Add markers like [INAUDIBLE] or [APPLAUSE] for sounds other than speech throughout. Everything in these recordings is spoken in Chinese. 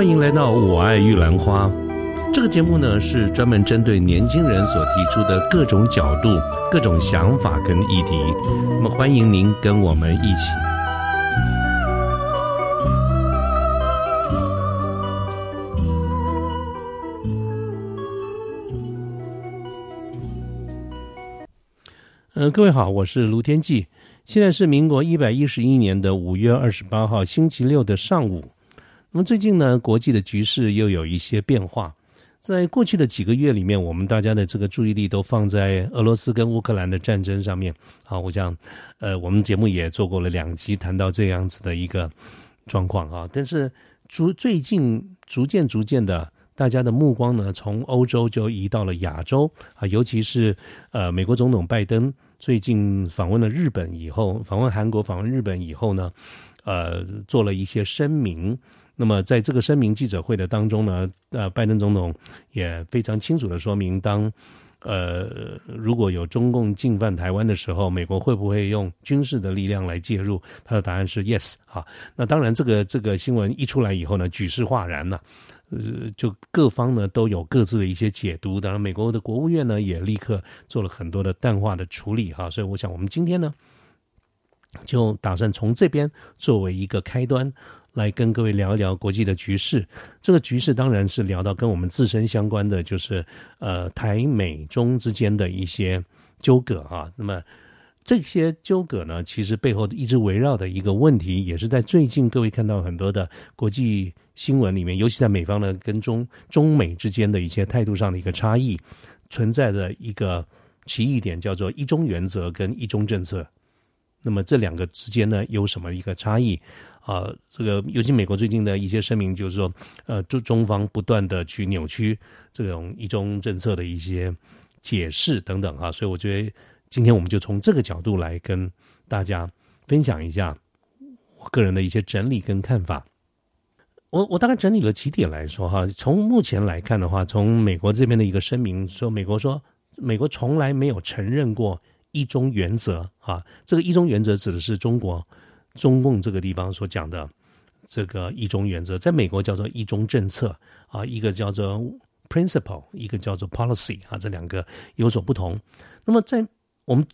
欢迎来到《我爱玉兰花》这个节目呢，是专门针对年轻人所提出的各种角度、各种想法跟议题。那么，欢迎您跟我们一起。嗯，各位好，我是卢天记。现在是民国一百一十一年的五月二十八号星期六的上午。那么最近呢，国际的局势又有一些变化。在过去的几个月里面，我们大家的这个注意力都放在俄罗斯跟乌克兰的战争上面。好，我想，呃，我们节目也做过了两集，谈到这样子的一个状况啊。但是逐最近逐渐逐渐的，大家的目光呢，从欧洲就移到了亚洲啊，尤其是呃，美国总统拜登最近访问了日本以后，访问韩国、访问日本以后呢，呃，做了一些声明。那么，在这个声明记者会的当中呢，呃，拜登总统也非常清楚的说明，当呃如果有中共进犯台湾的时候，美国会不会用军事的力量来介入？他的答案是 yes 啊。那当然，这个这个新闻一出来以后呢，举世哗然了，呃，就各方呢都有各自的一些解读。当然，美国的国务院呢也立刻做了很多的淡化的处理哈。所以，我想我们今天呢，就打算从这边作为一个开端。来跟各位聊一聊国际的局势。这个局势当然是聊到跟我们自身相关的，就是呃台美中之间的一些纠葛啊。那么这些纠葛呢，其实背后一直围绕的一个问题，也是在最近各位看到很多的国际新闻里面，尤其在美方呢跟中中美之间的一些态度上的一个差异，存在的一个奇异点，叫做一中原则跟一中政策。那么这两个之间呢，有什么一个差异？啊，这个尤其美国最近的一些声明，就是说，呃，中中方不断的去扭曲这种一中政策的一些解释等等啊，所以我觉得今天我们就从这个角度来跟大家分享一下我个人的一些整理跟看法。我我大概整理了几点来说哈，从目前来看的话，从美国这边的一个声明说，美国说美国从来没有承认过一中原则啊，这个一中原则指的是中国。中共这个地方所讲的这个一中原则，在美国叫做一中政策啊，一个叫做 principle，一个叫做 policy 啊，这两个有所不同。那么在我们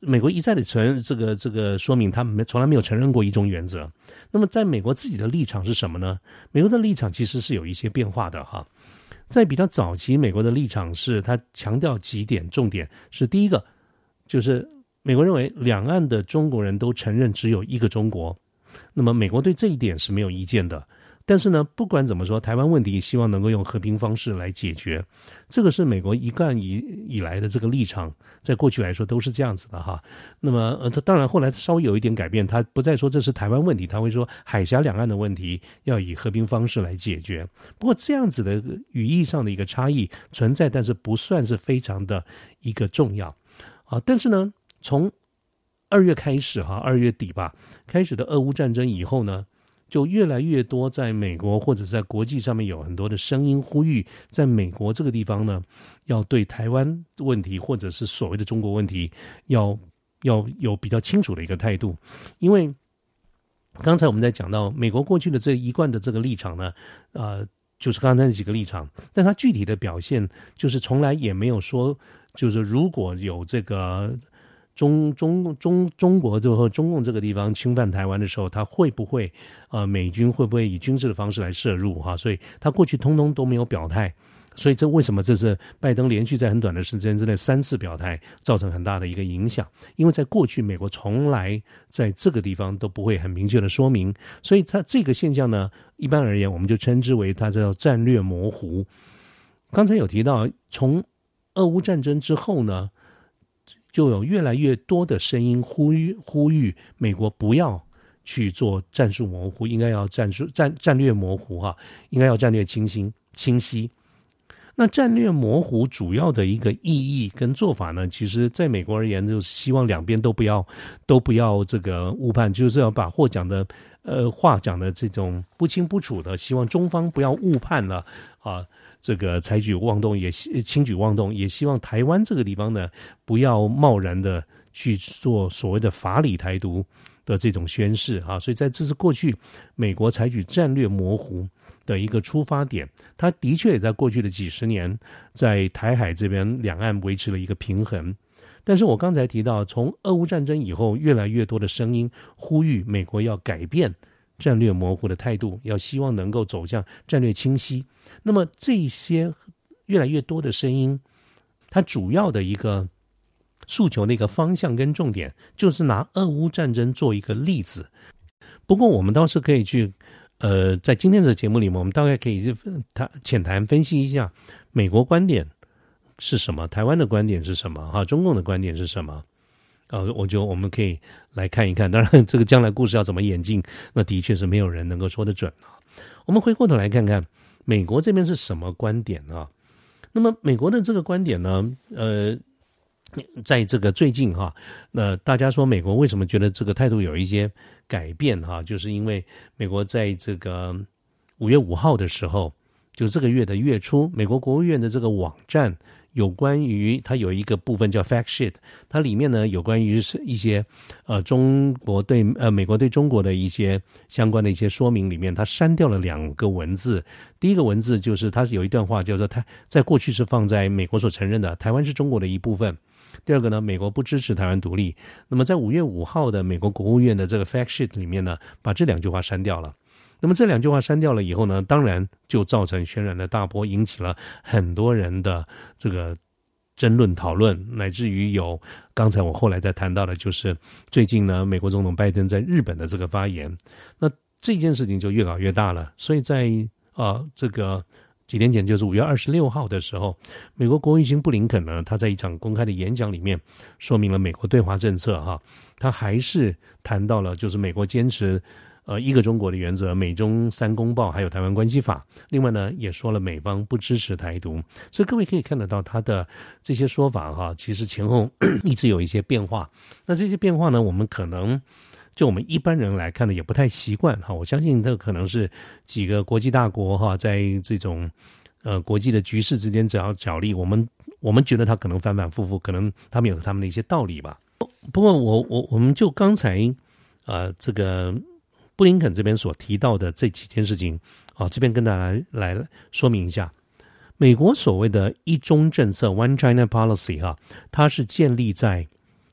美国一再的承认这个这个说明，他们从来没有承认过一中原则。那么在美国自己的立场是什么呢？美国的立场其实是有一些变化的哈。在比较早期，美国的立场是他强调几点重点，是第一个就是。美国认为，两岸的中国人都承认只有一个中国，那么美国对这一点是没有意见的。但是呢，不管怎么说，台湾问题希望能够用和平方式来解决，这个是美国一贯以以来的这个立场，在过去来说都是这样子的哈。那么，呃，他当然后来稍微有一点改变，他不再说这是台湾问题，他会说海峡两岸的问题要以和平方式来解决。不过这样子的语义上的一个差异存在，但是不算是非常的一个重要啊。但是呢。从二月开始，哈，二月底吧，开始的俄乌战争以后呢，就越来越多在美国或者在国际上面有很多的声音呼吁，在美国这个地方呢，要对台湾问题或者是所谓的中国问题，要要有比较清楚的一个态度。因为刚才我们在讲到美国过去的这一贯的这个立场呢，呃，就是刚才那几个立场，但它具体的表现就是从来也没有说，就是如果有这个。中中中中国就和中共这个地方侵犯台湾的时候，他会不会呃美军会不会以军事的方式来涉入哈？所以他过去通通都没有表态，所以这为什么这次拜登连续在很短的时间之内三次表态，造成很大的一个影响？因为在过去美国从来在这个地方都不会很明确的说明，所以它这个现象呢，一般而言我们就称之为它叫战略模糊。刚才有提到，从俄乌战争之后呢？就有越来越多的声音呼吁呼吁美国不要去做战术模糊，应该要战术战战略模糊哈，应该要战略清晰清晰。那战略模糊主要的一个意义跟做法呢，其实在美国而言，就是希望两边都不要都不要这个误判，就是要把话讲的呃话讲的这种不清不楚的，希望中方不要误判了啊。这个采取妄动也轻举妄动，也希望台湾这个地方呢，不要贸然的去做所谓的法理台独的这种宣誓啊。所以在这是过去美国采取战略模糊的一个出发点。它的确也在过去的几十年，在台海这边两岸维持了一个平衡。但是我刚才提到，从俄乌战争以后，越来越多的声音呼吁美国要改变战略模糊的态度，要希望能够走向战略清晰。那么这些越来越多的声音，它主要的一个诉求的一个方向跟重点，就是拿俄乌战争做一个例子。不过我们倒是可以去，呃，在今天的节目里面，我们大概可以去谈浅谈分析一下美国观点。是什么？台湾的观点是什么？哈，中共的观点是什么？呃，我就我们可以来看一看。当然，这个将来故事要怎么演进，那的确是没有人能够说得准啊。我们回过头来看看美国这边是什么观点啊？那么美国的这个观点呢？呃，在这个最近哈，那大家说美国为什么觉得这个态度有一些改变哈？就是因为美国在这个五月五号的时候，就这个月的月初，美国国务院的这个网站。有关于它有一个部分叫 fact sheet，它里面呢有关于是一些呃中国对呃美国对中国的一些相关的一些说明里面，它删掉了两个文字。第一个文字就是它是有一段话叫做“它在过去是放在美国所承认的台湾是中国的一部分”。第二个呢，美国不支持台湾独立。那么在五月五号的美国国务院的这个 fact sheet 里面呢，把这两句话删掉了。那么这两句话删掉了以后呢，当然就造成轩然的大波，引起了很多人的这个争论讨论，乃至于有刚才我后来在谈到的，就是最近呢，美国总统拜登在日本的这个发言，那这件事情就越搞越大了。所以在啊这个几天前，就是五月二十六号的时候，美国国务卿布林肯呢，他在一场公开的演讲里面说明了美国对华政策哈，他还是谈到了就是美国坚持。呃，一个中国的原则，美中三公报，还有台湾关系法。另外呢，也说了美方不支持台独，所以各位可以看得到他的这些说法哈，其实前后 [CLEARS THROAT] 一直有一些变化。那这些变化呢，我们可能就我们一般人来看呢，也不太习惯哈。我相信这可能是几个国际大国哈，在这种呃国际的局势之间，只要角力，我们我们觉得他可能反反复复，可能他们有他们的一些道理吧。不过我我我们就刚才啊这个。布林肯这边所提到的这几件事情，啊，这边跟大家来说明一下，美国所谓的一中政策 （One China Policy） 哈，它是建立在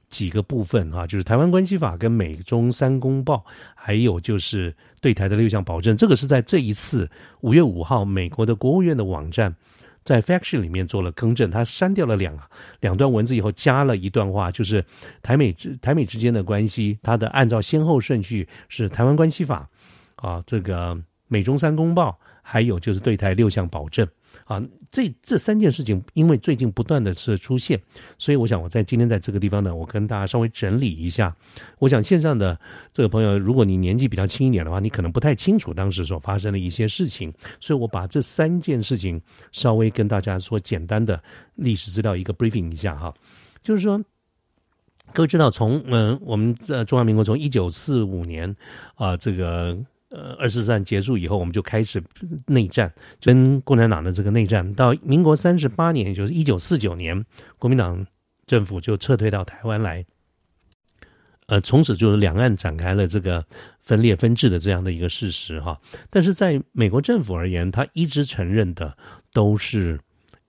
几个部分哈，就是台湾关系法跟美中三公报，还有就是对台的六项保证。这个是在这一次五月五号，美国的国务院的网站。在 faction 里面做了更正，他删掉了两两段文字以后，加了一段话，就是台美之台美之间的关系，它的按照先后顺序是台湾关系法啊，这个美中三公报，还有就是对台六项保证。啊，这这三件事情，因为最近不断的是出现，所以我想我在今天在这个地方呢，我跟大家稍微整理一下。我想线上的这个朋友，如果你年纪比较轻一点的话，你可能不太清楚当时所发生的一些事情，所以我把这三件事情稍微跟大家说简单的历史资料一个 briefing 一下哈，就是说，各位知道从嗯我们在中华民国从一九四五年啊这个。呃，二次战结束以后，我们就开始内战，跟共产党的这个内战。到民国三十八年，就是一九四九年，国民党政府就撤退到台湾来。呃，从此就是两岸展开了这个分裂分治的这样的一个事实哈。但是在美国政府而言，他一直承认的都是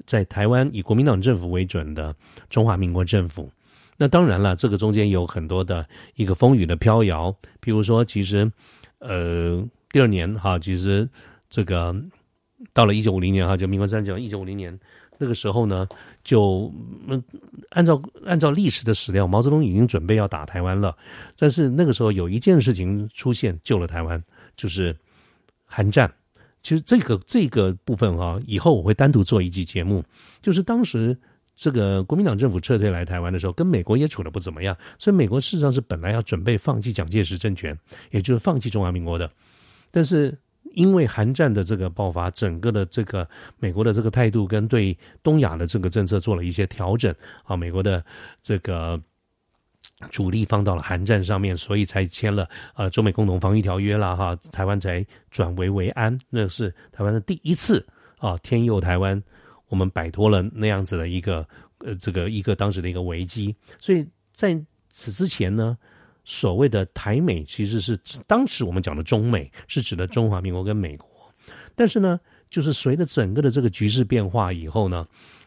在台湾以国民党政府为准的中华民国政府。那当然了，这个中间有很多的一个风雨的飘摇，比如说，其实。呃，第二年哈，其实这个到了一九五零年哈，就民国三九一九五零年那个时候呢，就嗯，按照按照历史的史料，毛泽东已经准备要打台湾了。但是那个时候有一件事情出现救了台湾，就是韩战。其实这个这个部分哈，以后我会单独做一集节目，就是当时。这个国民党政府撤退来台湾的时候，跟美国也处的不怎么样，所以美国事实上是本来要准备放弃蒋介石政权，也就是放弃中华民国的。但是因为韩战的这个爆发，整个的这个美国的这个态度跟对东亚的这个政策做了一些调整啊，美国的这个主力放到了韩战上面，所以才签了呃中美共同防御条约了哈，台湾才转危为安，那是台湾的第一次啊，天佑台湾。我们摆脱了那样子的一个呃，这个一个当时的一个危机，所以在此之前呢，所谓的台美其实是当时我们讲的中美是指的中华民国跟美国。但是呢，就是随着整个的这个局势变化以后呢，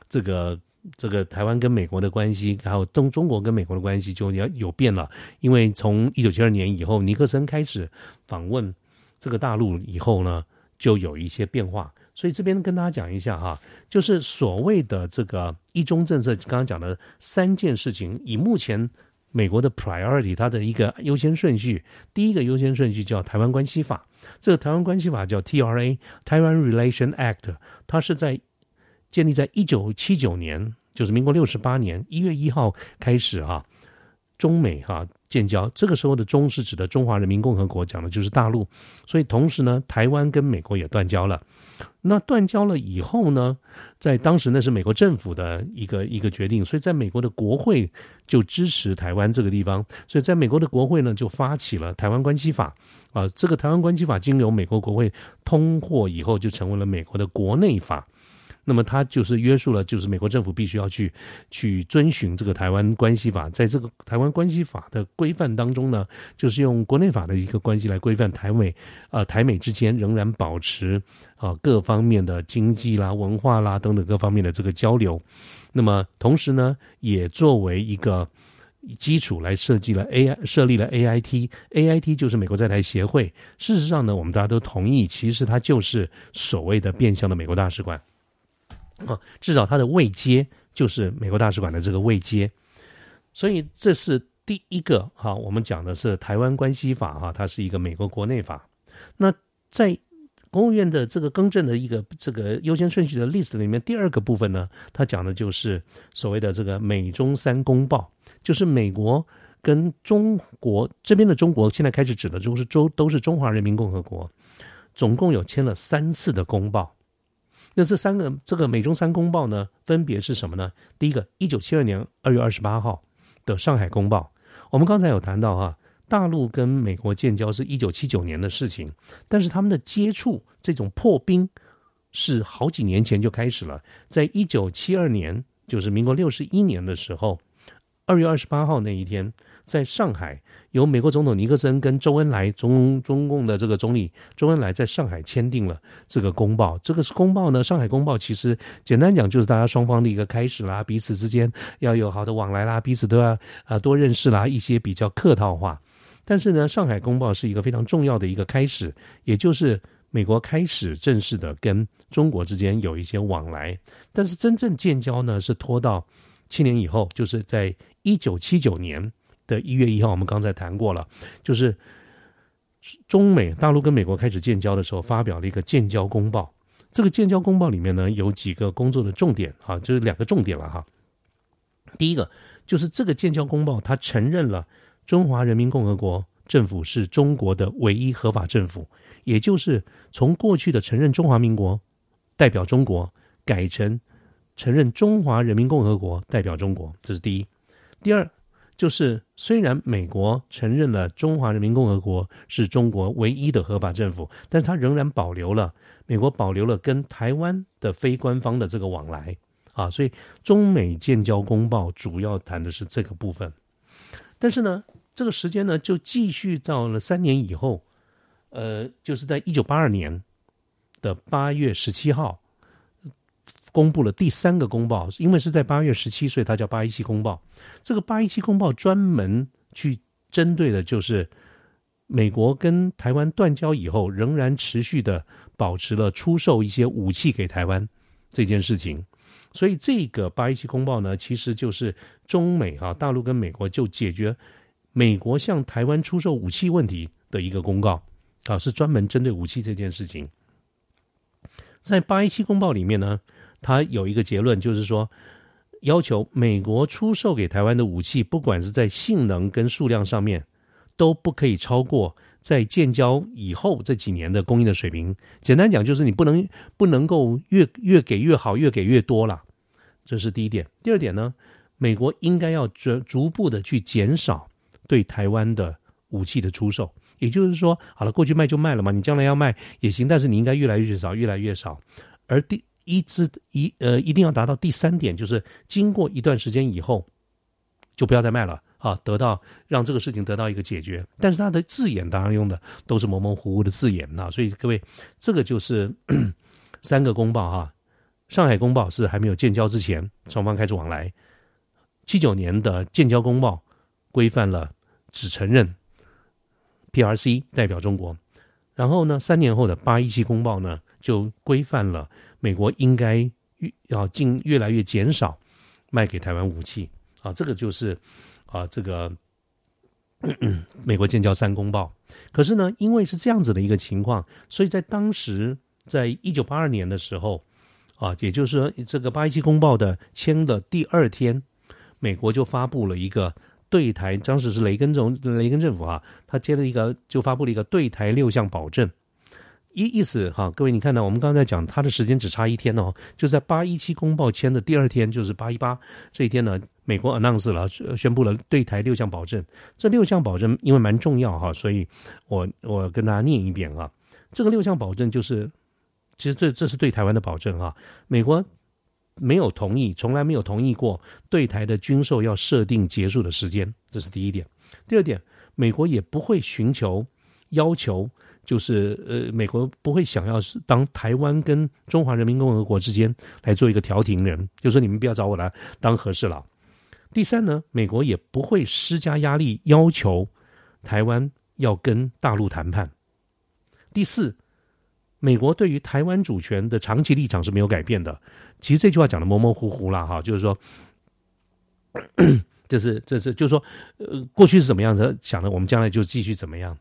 这个这个台湾跟美国的关系，还有中中国跟美国的关系就要有变了。因为从一九七二年以后，尼克森开始访问这个大陆以后呢，就有一些变化。所以这边跟大家讲一下哈，就是所谓的这个一中政策，刚刚讲的三件事情，以目前美国的 priority，它的一个优先顺序，第一个优先顺序叫《台湾关系法》，这个《台湾关系法》叫 T.R.A.（Taiwan Relation Act），它是在建立在一九七九年，就是民国六十八年一月一号开始哈，中美哈。建交，这个时候的“中”是指的中华人民共和国，讲的就是大陆。所以同时呢，台湾跟美国也断交了。那断交了以后呢，在当时那是美国政府的一个一个决定，所以在美国的国会就支持台湾这个地方。所以在美国的国会呢，就发起了《台湾关系法》啊，这个《台湾关系法》经由美国国会通过以后，就成为了美国的国内法。那么它就是约束了，就是美国政府必须要去去遵循这个台湾关系法，在这个台湾关系法的规范当中呢，就是用国内法的一个关系来规范台美，呃，台美之间仍然保持啊各方面的经济啦、文化啦等等各方面的这个交流。那么同时呢，也作为一个基础来设计了 A I 设立了 A I T，A I T 就是美国在台协会。事实上呢，我们大家都同意，其实它就是所谓的变相的美国大使馆。啊，至少它的位阶就是美国大使馆的这个位阶，所以这是第一个哈。我们讲的是台湾关系法哈，它是一个美国国内法。那在国务院的这个更正的一个这个优先顺序的 list 里面，第二个部分呢，它讲的就是所谓的这个美中三公报，就是美国跟中国这边的中国现在开始指的都是中都是中华人民共和国，总共有签了三次的公报。那这三个这个美中三公报呢，分别是什么呢？第一个，一九七二年二月二十八号的上海公报。我们刚才有谈到哈，大陆跟美国建交是一九七九年的事情，但是他们的接触这种破冰是好几年前就开始了，在一九七二年，就是民国六十一年的时候，二月二十八号那一天。在上海，由美国总统尼克森跟周恩来中中共的这个总理周恩来在上海签订了这个公报。这个是公报呢，上海公报其实简单讲就是大家双方的一个开始啦，彼此之间要有好的往来啦，彼此都要啊多认识啦，一些比较客套话。但是呢，上海公报是一个非常重要的一个开始，也就是美国开始正式的跟中国之间有一些往来。但是真正建交呢，是拖到七年以后，就是在一九七九年。的一月一号，我们刚才谈过了，就是中美大陆跟美国开始建交的时候，发表了一个建交公报。这个建交公报里面呢，有几个工作的重点啊，就是两个重点了哈。第一个就是这个建交公报，它承认了中华人民共和国政府是中国的唯一合法政府，也就是从过去的承认中华民国代表中国，改成承认中华人民共和国代表中国，这是第一。第二。就是虽然美国承认了中华人民共和国是中国唯一的合法政府，但是它仍然保留了美国保留了跟台湾的非官方的这个往来啊，所以中美建交公报主要谈的是这个部分。但是呢，这个时间呢就继续到了三年以后，呃，就是在一九八二年的八月十七号。公布了第三个公报，因为是在八月十七，所以它叫八一七公报。这个八一七公报专门去针对的就是美国跟台湾断交以后，仍然持续的保持了出售一些武器给台湾这件事情。所以这个八一七公报呢，其实就是中美哈大陆跟美国就解决美国向台湾出售武器问题的一个公告啊，是专门针对武器这件事情。在八一七公报里面呢。他有一个结论，就是说，要求美国出售给台湾的武器，不管是在性能跟数量上面，都不可以超过在建交以后这几年的供应的水平。简单讲，就是你不能不能够越越给越好，越给越多了。这是第一点。第二点呢，美国应该要逐逐步的去减少对台湾的武器的出售。也就是说，好了，过去卖就卖了嘛，你将来要卖也行，但是你应该越来越少，越来越少。而第一直一呃，一定要达到第三点，就是经过一段时间以后，就不要再卖了啊，得到让这个事情得到一个解决。但是他的字眼当然用的都是模模糊糊的字眼啊，所以各位，这个就是 [COUGHS] 三个公报哈。上海公报是还没有建交之前，双方开始往来。七九年的建交公报规范了只承认 PRC 代表中国，然后呢，三年后的八一七公报呢就规范了美国应该越要尽越来越减少卖给台湾武器啊，这个就是。啊，这个 [CLEARS THROAT] 美国建交三公报，可是呢，因为是这样子的一个情况，所以在当时，在一九八二年的时候，啊，也就是说，这个八一七公报的签的第二天，美国就发布了一个对台，当时是雷根总雷根政府啊，他接了一个就发布了一个对台六项保证。意意思哈，各位你看到我们刚才讲，它的时间只差一天哦，就在八一七公报签的第二天，就是八一八这一天呢，美国 announce 了，宣布了对台六项保证。这六项保证因为蛮重要哈，所以我我跟大家念一遍啊。这个六项保证就是，其实这这是对台湾的保证啊。美国没有同意，从来没有同意过对台的军售要设定结束的时间，这是第一点。第二点，美国也不会寻求要求。就是呃，美国不会想要是当台湾跟中华人民共和国之间来做一个调停人，就说你们不要找我来当和事佬。第三呢，美国也不会施加压力要求台湾要跟大陆谈判。第四，美国对于台湾主权的长期立场是没有改变的。其实这句话讲的模模糊糊了哈，就是说，[CLEARS THROAT] 这是这是就是说，呃，过去是怎么样的想的，我们将来就继续怎么样。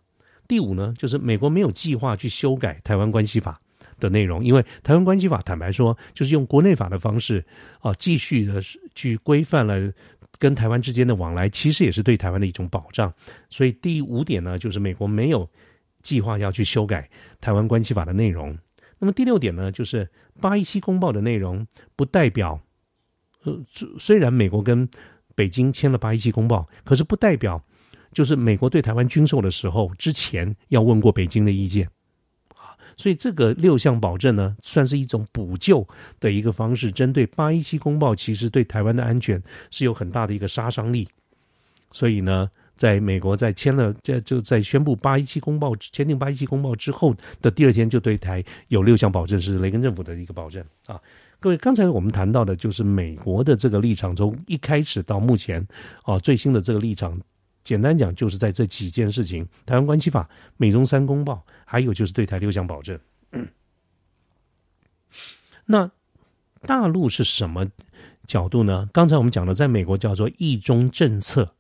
第五呢，就是美国没有计划去修改台湾关系法的内容，因为台湾关系法坦白说，就是用国内法的方式啊，继续的去规范了跟台湾之间的往来，其实也是对台湾的一种保障。所以第五点呢，就是美国没有计划要去修改台湾关系法的内容。那么第六点呢，就是八一七公报的内容不代表，呃，虽然美国跟北京签了八一七公报，可是不代表。就是美国对台湾军售的时候，之前要问过北京的意见，啊，所以这个六项保证呢，算是一种补救的一个方式。针对八一七公报，其实对台湾的安全是有很大的一个杀伤力。所以呢，在美国在签了这就在宣布八一七公报签订八一七公报之后的第二天，就对台有六项保证，是雷根政府的一个保证啊。各位，刚才我们谈到的就是美国的这个立场，从一开始到目前啊最新的这个立场。简单讲，就是在这几件事情：台湾关系法、美中三公报，还有就是对台六项保证。[CLEARS THROAT] 那大陆是什么角度呢？刚才我们讲的，在美国叫做“一中”政策，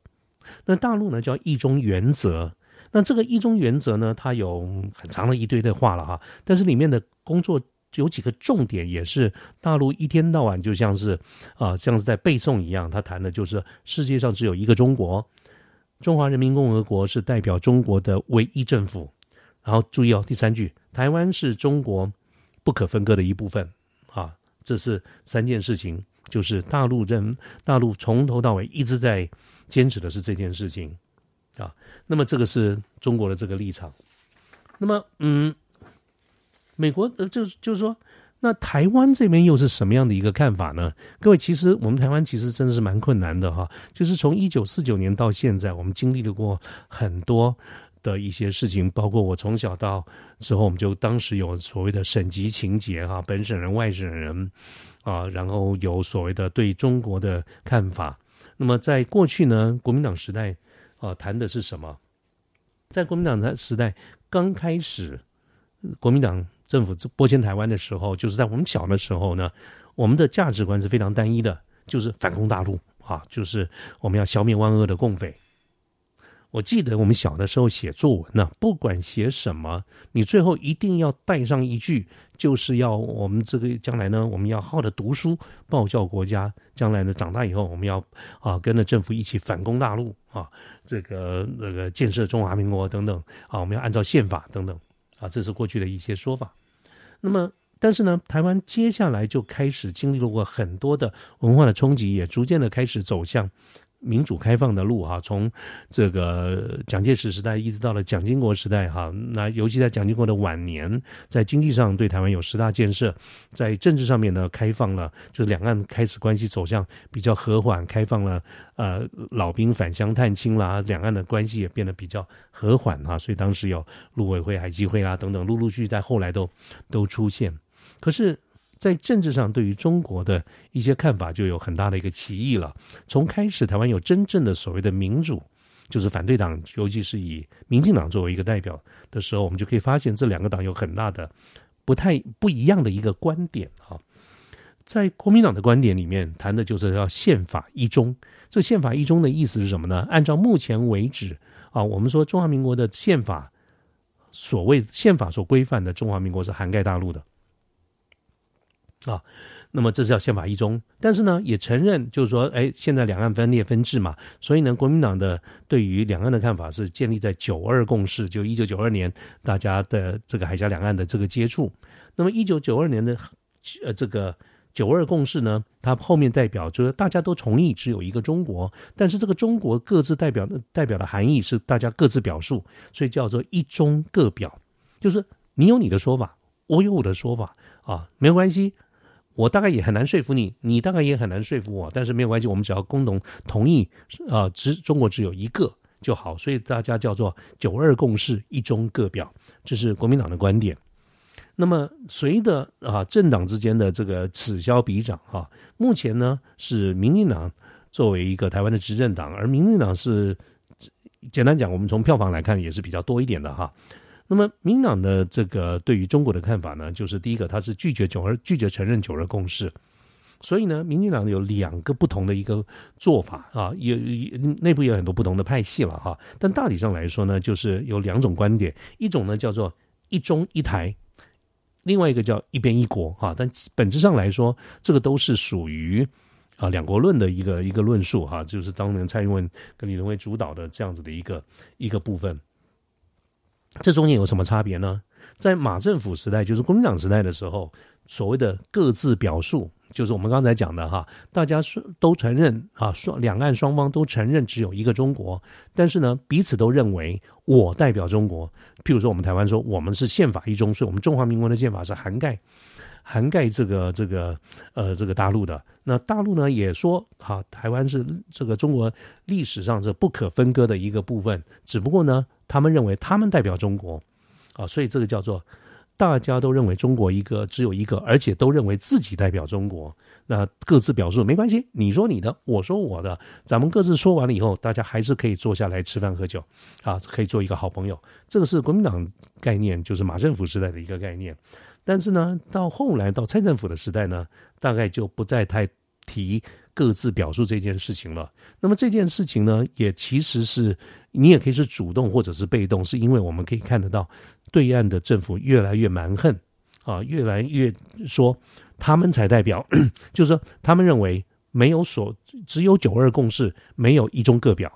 那大陆呢叫“一中”原则。那这个“一中”原则呢，它有很长的一堆的话了哈。但是里面的工作有几个重点，也是大陆一天到晚就像是啊，像是在背诵一样。他谈的就是世界上只有一个中国。中华人民共和国是代表中国的唯一政府，然后注意哦，第三句，台湾是中国不可分割的一部分啊，这是三件事情，就是大陆人大陆从头到尾一直在坚持的是这件事情啊，那么这个是中国的这个立场，那么嗯，美国呃，就就是说。那台湾这边又是什么样的一个看法呢？各位，其实我们台湾其实真的是蛮困难的哈。就是从一九四九年到现在，我们经历了过很多的一些事情，包括我从小到之后，我们就当时有所谓的省级情节哈，本省人、外省人啊，然后有所谓的对中国的看法。那么在过去呢，国民党时代啊，谈的是什么？在国民党的时代刚开始，国民党。政府这拨迁台湾的时候，就是在我们小的时候呢，我们的价值观是非常单一的，就是反攻大陆啊，就是我们要消灭万恶的共匪。我记得我们小的时候写作文呢，不管写什么，你最后一定要带上一句，就是要我们这个将来呢，我们要好的读书，报效国家。将来呢，长大以后，我们要啊跟着政府一起反攻大陆啊，这个那个建设中华民国等等啊，我们要按照宪法等等啊，这是过去的一些说法。那么，但是呢，台湾接下来就开始经历了过很多的文化的冲击，也逐渐的开始走向民主开放的路哈，从这个蒋介石时代一直到了蒋经国时代哈，那尤其在蒋经国的晚年，在经济上对台湾有十大建设，在政治上面呢开放了，就是两岸开始关系走向比较和缓，开放了呃老兵返乡探亲啦，两岸的关系也变得比较和缓哈，所以当时有陆委会、海基会啦等等，陆陆续续在后来都都出现，可是。在政治上，对于中国的一些看法就有很大的一个歧义了。从开始台湾有真正的所谓的民主，就是反对党，尤其是以民进党作为一个代表的时候，我们就可以发现这两个党有很大的不太不一样的一个观点啊。在国民党的观点里面，谈的就是要宪法一中。这宪法一中的意思是什么呢？按照目前为止啊，我们说中华民国的宪法，所谓宪法所规范的中华民国是涵盖大陆的。啊，那么这是要宪法一中，但是呢，也承认就是说，哎，现在两岸分裂分治嘛，所以呢，国民党的对于两岸的看法是建立在九二共识，就一九九二年大家的这个海峡两岸的这个接触。那么一九九二年的呃这个九二共识呢，它后面代表就是大家都同意只有一个中国，但是这个中国各自代表的代表的含义是大家各自表述，所以叫做一中各表，就是你有你的说法，我有我的说法啊，没有关系。我大概也很难说服你，你大概也很难说服我，但是没有关系，我们只要共同同意，啊，只中国只有一个就好，所以大家叫做九二共识，一中各表，这是国民党的观点。那么随着啊政党之间的这个此消彼长哈，目前呢是民进党作为一个台湾的执政党，而民进党是简单讲，我们从票房来看也是比较多一点的哈。那么，民党的这个对于中国的看法呢，就是第一个，他是拒绝九二，拒绝承认九二共识。所以呢，民进党有两个不同的一个做法啊，也内部有很多不同的派系了哈。但大体上来说呢，就是有两种观点，一种呢叫做一中一台，另外一个叫一边一国哈。但本质上来说，这个都是属于啊两国论的一个一个论述哈，就是当年蔡英文跟李登辉主导的这样子的一个一个部分。这中间有什么差别呢？在马政府时代，就是国民党时代的时候，所谓的各自表述，就是我们刚才讲的哈，大家是都承认啊，双两岸双方都承认只有一个中国，但是呢，彼此都认为我代表中国。譬如说，我们台湾说我们是宪法一中，所以我们中华民国的宪法是涵盖涵盖这个这个呃这个大陆的。那大陆呢也说，哈，台湾是这个中国历史上这不可分割的一个部分，只不过呢。他们认为他们代表中国，啊，所以这个叫做大家都认为中国一个只有一个，而且都认为自己代表中国。那各自表述没关系，你说你的，我说我的，咱们各自说完了以后，大家还是可以坐下来吃饭喝酒，啊，可以做一个好朋友。这个是国民党概念，就是马政府时代的一个概念。但是呢，到后来到蔡政府的时代呢，大概就不再太提。各自表述这件事情了。那么这件事情呢，也其实是你也可以是主动或者是被动，是因为我们可以看得到，对岸的政府越来越蛮横啊，越来越说他们才代表，[CLEARS THROAT] 就是说他们认为没有所只有九二共识，没有一中各表。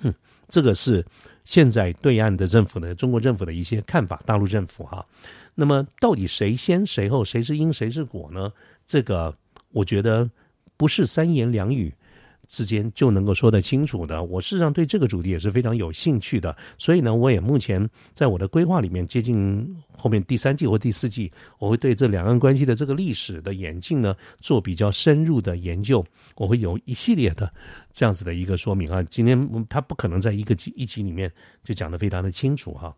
哼，这个是现在对岸的政府呢，中国政府的一些看法，大陆政府哈。那么到底谁先谁后，谁是因谁是果呢？这个。我觉得不是三言两语之间就能够说得清楚的。我事实上对这个主题也是非常有兴趣的，所以呢，我也目前在我的规划里面，接近后面第三季或第四季，我会对这两岸关系的这个历史的演进呢做比较深入的研究。我会有一系列的这样子的一个说明啊。今天他不可能在一个集一集里面就讲得非常的清楚哈。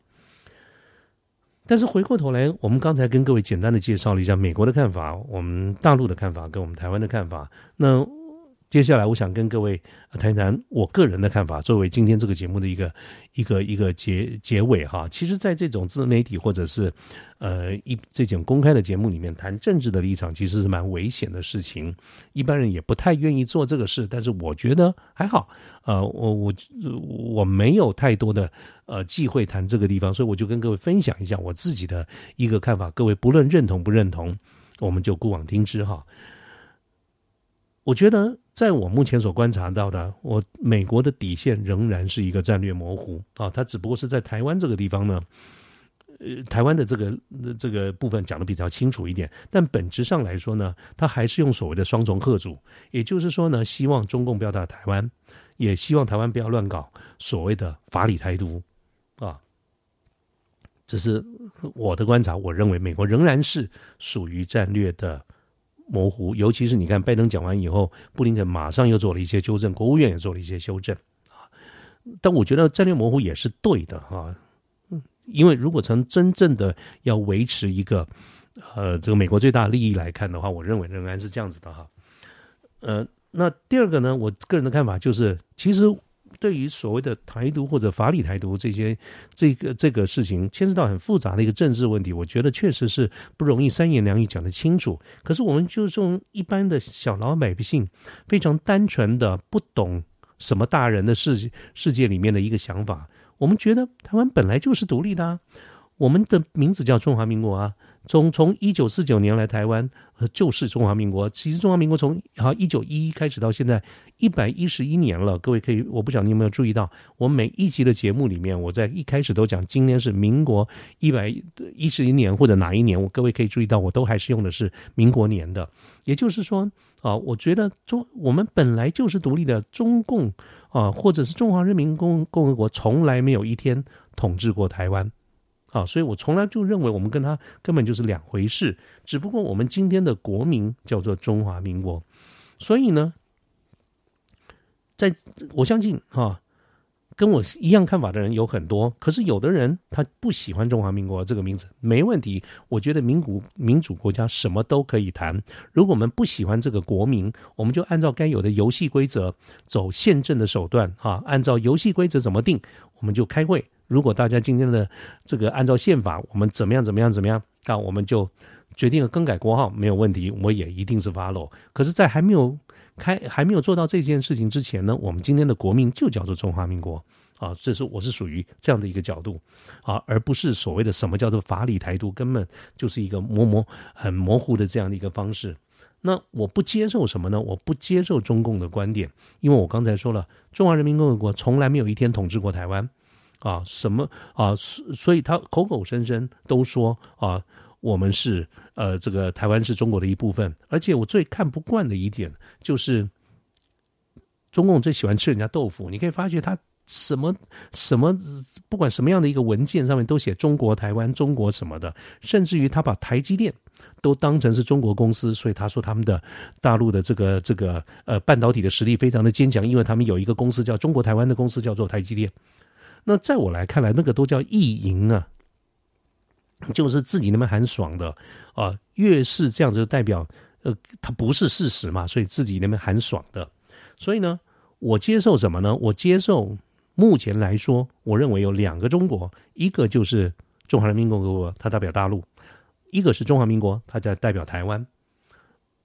但是回过头来，我们刚才跟各位简单的介绍了一下美国的看法，我们大陆的看法跟我们台湾的看法。那接下来，我想跟各位谈一谈我个人的看法，作为今天这个节目的一个一个一个结结尾哈。其实，在这种自媒体或者是呃一这种公开的节目里面谈政治的立场，其实是蛮危险的事情，一般人也不太愿意做这个事。但是我觉得还好，呃，我我我没有太多的。呃，忌讳谈这个地方，所以我就跟各位分享一下我自己的一个看法。各位不论认同不认同，我们就姑往听之哈。我觉得，在我目前所观察到的，我美国的底线仍然是一个战略模糊啊，它只不过是在台湾这个地方呢，呃，台湾的这个这个部分讲的比较清楚一点，但本质上来说呢，他还是用所谓的双重贺主，也就是说呢，希望中共不要打台湾，也希望台湾不要乱搞所谓的法理台独啊。这是我的观察，我认为美国仍然是属于战略的模糊，尤其是你看拜登讲完以后，布林肯马上又做了一些纠正，国务院也做了一些修正啊。但我觉得战略模糊也是对的哈。因为如果从真正的要维持一个，呃，这个美国最大利益来看的话，我认为仍然是这样子的哈。呃，那第二个呢，我个人的看法就是，其实对于所谓的台独或者法理台独这些这个这个事情，牵涉到很复杂的一个政治问题，我觉得确实是不容易三言两语讲得清楚。可是我们就从一般的小老百姓，非常单纯的不懂什么大人的世世界里面的一个想法。我们觉得台湾本来就是独立的，我们的名字叫中华民国啊。从从一九四九年来台湾，就是中华民国。其实中华民国从好一九一一开始到现在一百一十一年了。各位可以，我不晓得你有没有注意到，我每一集的节目里面，我在一开始都讲今天是民国一百一十一年或者哪一年，我各位可以注意到，我都还是用的是民国年的。也就是说啊，我觉得中我们本来就是独立的，中共。啊，或者是中华人民共共和国从来没有一天统治过台湾，啊，所以我从来就认为我们跟他根本就是两回事。只不过我们今天的国名叫做中华民国，所以呢，在我相信啊。跟我一样看法的人有很多，可是有的人他不喜欢中华民国这个名字，没问题。我觉得民主民主国家什么都可以谈。如果我们不喜欢这个国民，我们就按照该有的游戏规则走宪政的手段，哈，按照游戏规则怎么定，我们就开会。如果大家今天的这个按照宪法，我们怎么样怎么样怎么样，那我们就决定了更改国号，没有问题，我也一定是 follow。可是，在还没有开还没有做到这件事情之前呢，我们今天的国民就叫做中华民国啊，这是我是属于这样的一个角度啊，而不是所谓的什么叫做法理台独，根本就是一个模模很模糊的这样的一个方式。那我不接受什么呢？我不接受中共的观点，因为我刚才说了，中华人民共和国从来没有一天统治过台湾啊，什么啊，所以他口口声声都说啊。我们是呃，这个台湾是中国的一部分，而且我最看不惯的一点就是，中共最喜欢吃人家豆腐。你可以发觉他什么什么，不管什么样的一个文件上面都写中国台湾、中国什么的，甚至于他把台积电都当成是中国公司，所以他说他们的大陆的这个这个呃半导体的实力非常的坚强，因为他们有一个公司叫中国台湾的公司叫做台积电。那在我来看来，那个都叫意淫啊。就是自己那边很爽的啊，越是这样子，代表呃，它不是事实嘛，所以自己那边很爽的。所以呢，我接受什么呢？我接受目前来说，我认为有两个中国，一个就是中华人民共和国，它代表大陆；一个是中华民国，它在代表台湾。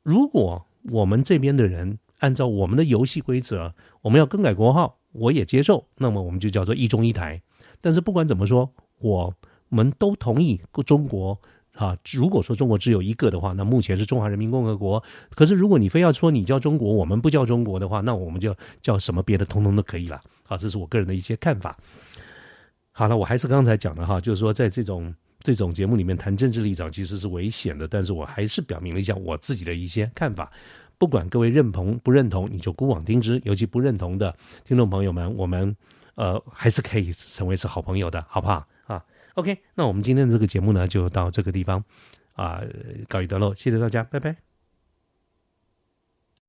如果我们这边的人按照我们的游戏规则，我们要更改国号，我也接受，那么我们就叫做一中一台。但是不管怎么说，我。们都同意中国啊，如果说中国只有一个的话，那目前是中华人民共和国。可是如果你非要说你叫中国，我们不叫中国的话，那我们就叫什么别的，通通都可以了。好，这是我个人的一些看法。好了，我还是刚才讲的哈，就是说在这种这种节目里面谈政治立场其实是危险的，但是我还是表明了一下我自己的一些看法。不管各位认同不认同，你就姑妄听之。尤其不认同的听众朋友们，我们呃还是可以成为是好朋友的，好不好啊？OK，那我们今天的这个节目呢，就到这个地方啊，告一段落，谢谢大家，拜拜。